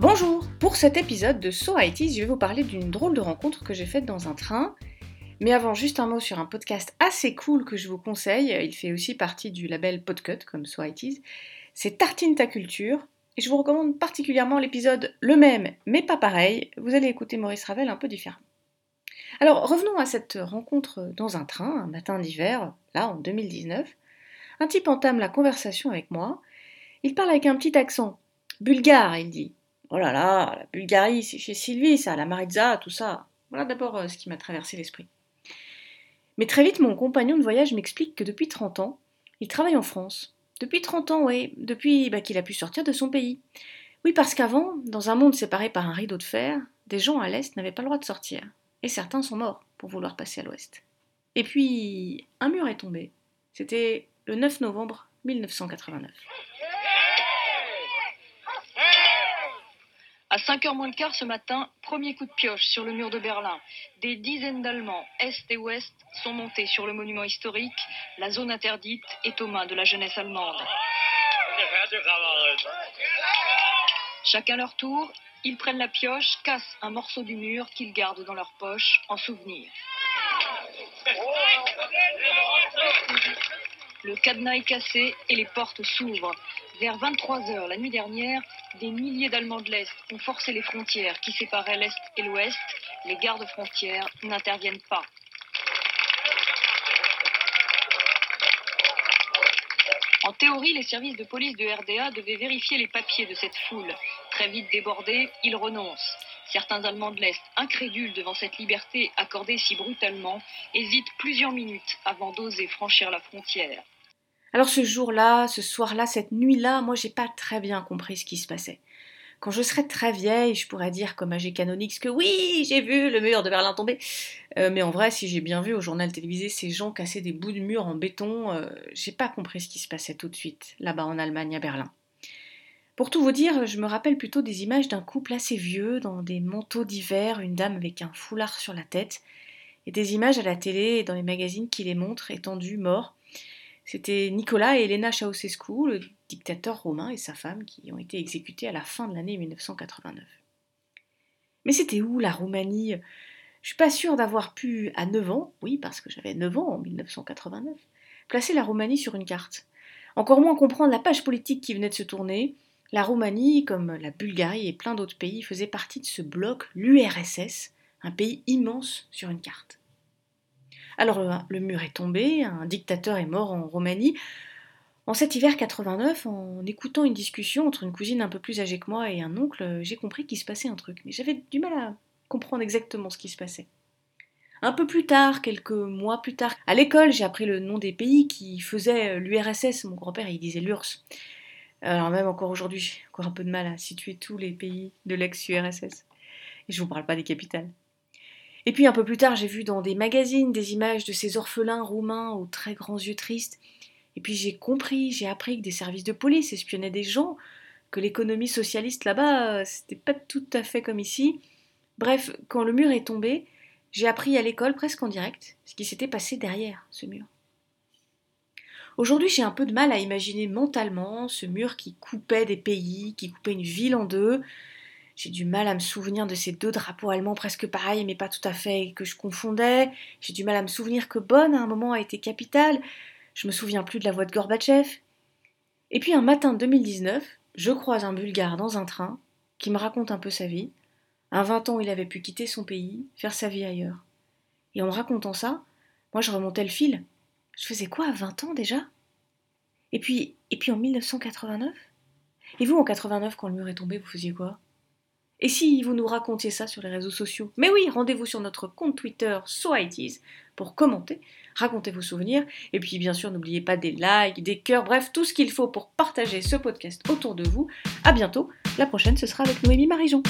Bonjour Pour cet épisode de So IT, je vais vous parler d'une drôle de rencontre que j'ai faite dans un train. Mais avant, juste un mot sur un podcast assez cool que je vous conseille. Il fait aussi partie du label Podcut, comme So IT. C'est Tartine ta culture. Et je vous recommande particulièrement l'épisode Le même, mais pas pareil. Vous allez écouter Maurice Ravel un peu différemment. Alors revenons à cette rencontre dans un train, un matin d'hiver, là en 2019. Un type entame la conversation avec moi. Il parle avec un petit accent. Bulgare, il dit. Oh là là, la Bulgarie, c'est chez Sylvie, ça, la Maritza, tout ça. Voilà d'abord euh, ce qui m'a traversé l'esprit. Mais très vite, mon compagnon de voyage m'explique que depuis 30 ans, il travaille en France. Depuis 30 ans, oui, depuis bah, qu'il a pu sortir de son pays. Oui, parce qu'avant, dans un monde séparé par un rideau de fer, des gens à l'Est n'avaient pas le droit de sortir. Et certains sont morts pour vouloir passer à l'Ouest. Et puis, un mur est tombé. C'était le 9 novembre 1989. 5h moins le quart ce matin, premier coup de pioche sur le mur de Berlin. Des dizaines d'Allemands, Est et Ouest, sont montés sur le monument historique. La zone interdite est aux mains de la jeunesse allemande. Chacun leur tour, ils prennent la pioche, cassent un morceau du mur qu'ils gardent dans leur poche en souvenir. Le cadenas est cassé et les portes s'ouvrent. Vers 23 h la nuit dernière, des milliers d'Allemands de l'Est ont forcé les frontières qui séparaient l'Est et l'Ouest. Les gardes frontières n'interviennent pas. En théorie, les services de police de RDA devaient vérifier les papiers de cette foule. Très vite débordés, ils renoncent. Certains Allemands de l'Est, incrédules devant cette liberté accordée si brutalement, hésitent plusieurs minutes avant d'oser franchir la frontière. Alors ce jour-là, ce soir-là, cette nuit-là, moi j'ai pas très bien compris ce qui se passait. Quand je serai très vieille, je pourrais dire comme âgé canonique que oui, j'ai vu le mur de Berlin tomber. Euh, mais en vrai, si j'ai bien vu au journal télévisé ces gens casser des bouts de mur en béton, euh, j'ai pas compris ce qui se passait tout de suite, là-bas en Allemagne, à Berlin. Pour tout vous dire, je me rappelle plutôt des images d'un couple assez vieux, dans des manteaux d'hiver, une dame avec un foulard sur la tête, et des images à la télé et dans les magazines qui les montrent étendus, morts, c'était Nicolas et Elena Ceausescu, le dictateur romain, et sa femme, qui ont été exécutés à la fin de l'année 1989. Mais c'était où la Roumanie? Je suis pas sûre d'avoir pu, à 9 ans, oui, parce que j'avais 9 ans en 1989, placer la Roumanie sur une carte. Encore moins comprendre la page politique qui venait de se tourner. La Roumanie, comme la Bulgarie et plein d'autres pays, faisait partie de ce bloc, l'URSS, un pays immense sur une carte. Alors euh, le mur est tombé, un dictateur est mort en Roumanie. En cet hiver 89, en écoutant une discussion entre une cousine un peu plus âgée que moi et un oncle, j'ai compris qu'il se passait un truc, mais j'avais du mal à comprendre exactement ce qui se passait. Un peu plus tard, quelques mois plus tard, à l'école, j'ai appris le nom des pays qui faisaient l'URSS. Mon grand-père, il disait l'URSS. Alors même encore aujourd'hui, j'ai encore un peu de mal à situer tous les pays de l'ex-URSS. Et je vous parle pas des capitales. Et puis un peu plus tard, j'ai vu dans des magazines des images de ces orphelins roumains aux très grands yeux tristes. Et puis j'ai compris, j'ai appris que des services de police espionnaient des gens, que l'économie socialiste là-bas, c'était pas tout à fait comme ici. Bref, quand le mur est tombé, j'ai appris à l'école presque en direct ce qui s'était passé derrière ce mur. Aujourd'hui, j'ai un peu de mal à imaginer mentalement ce mur qui coupait des pays, qui coupait une ville en deux, j'ai du mal à me souvenir de ces deux drapeaux allemands presque pareils, mais pas tout à fait, que je confondais. J'ai du mal à me souvenir que Bonn, à un moment, a été capitale. Je me souviens plus de la voix de Gorbatchev. Et puis un matin de 2019, je croise un Bulgare dans un train qui me raconte un peu sa vie. À 20 ans, il avait pu quitter son pays, faire sa vie ailleurs. Et en me racontant ça, moi je remontais le fil. Je faisais quoi à 20 ans déjà? Et puis, et puis en 1989 Et vous, en 89, quand le mur est tombé, vous faisiez quoi? Et si vous nous racontiez ça sur les réseaux sociaux Mais oui, rendez-vous sur notre compte Twitter SoITs pour commenter, raconter vos souvenirs, et puis bien sûr n'oubliez pas des likes, des cœurs, bref, tout ce qu'il faut pour partager ce podcast autour de vous. A bientôt, la prochaine ce sera avec Noémie Marijon.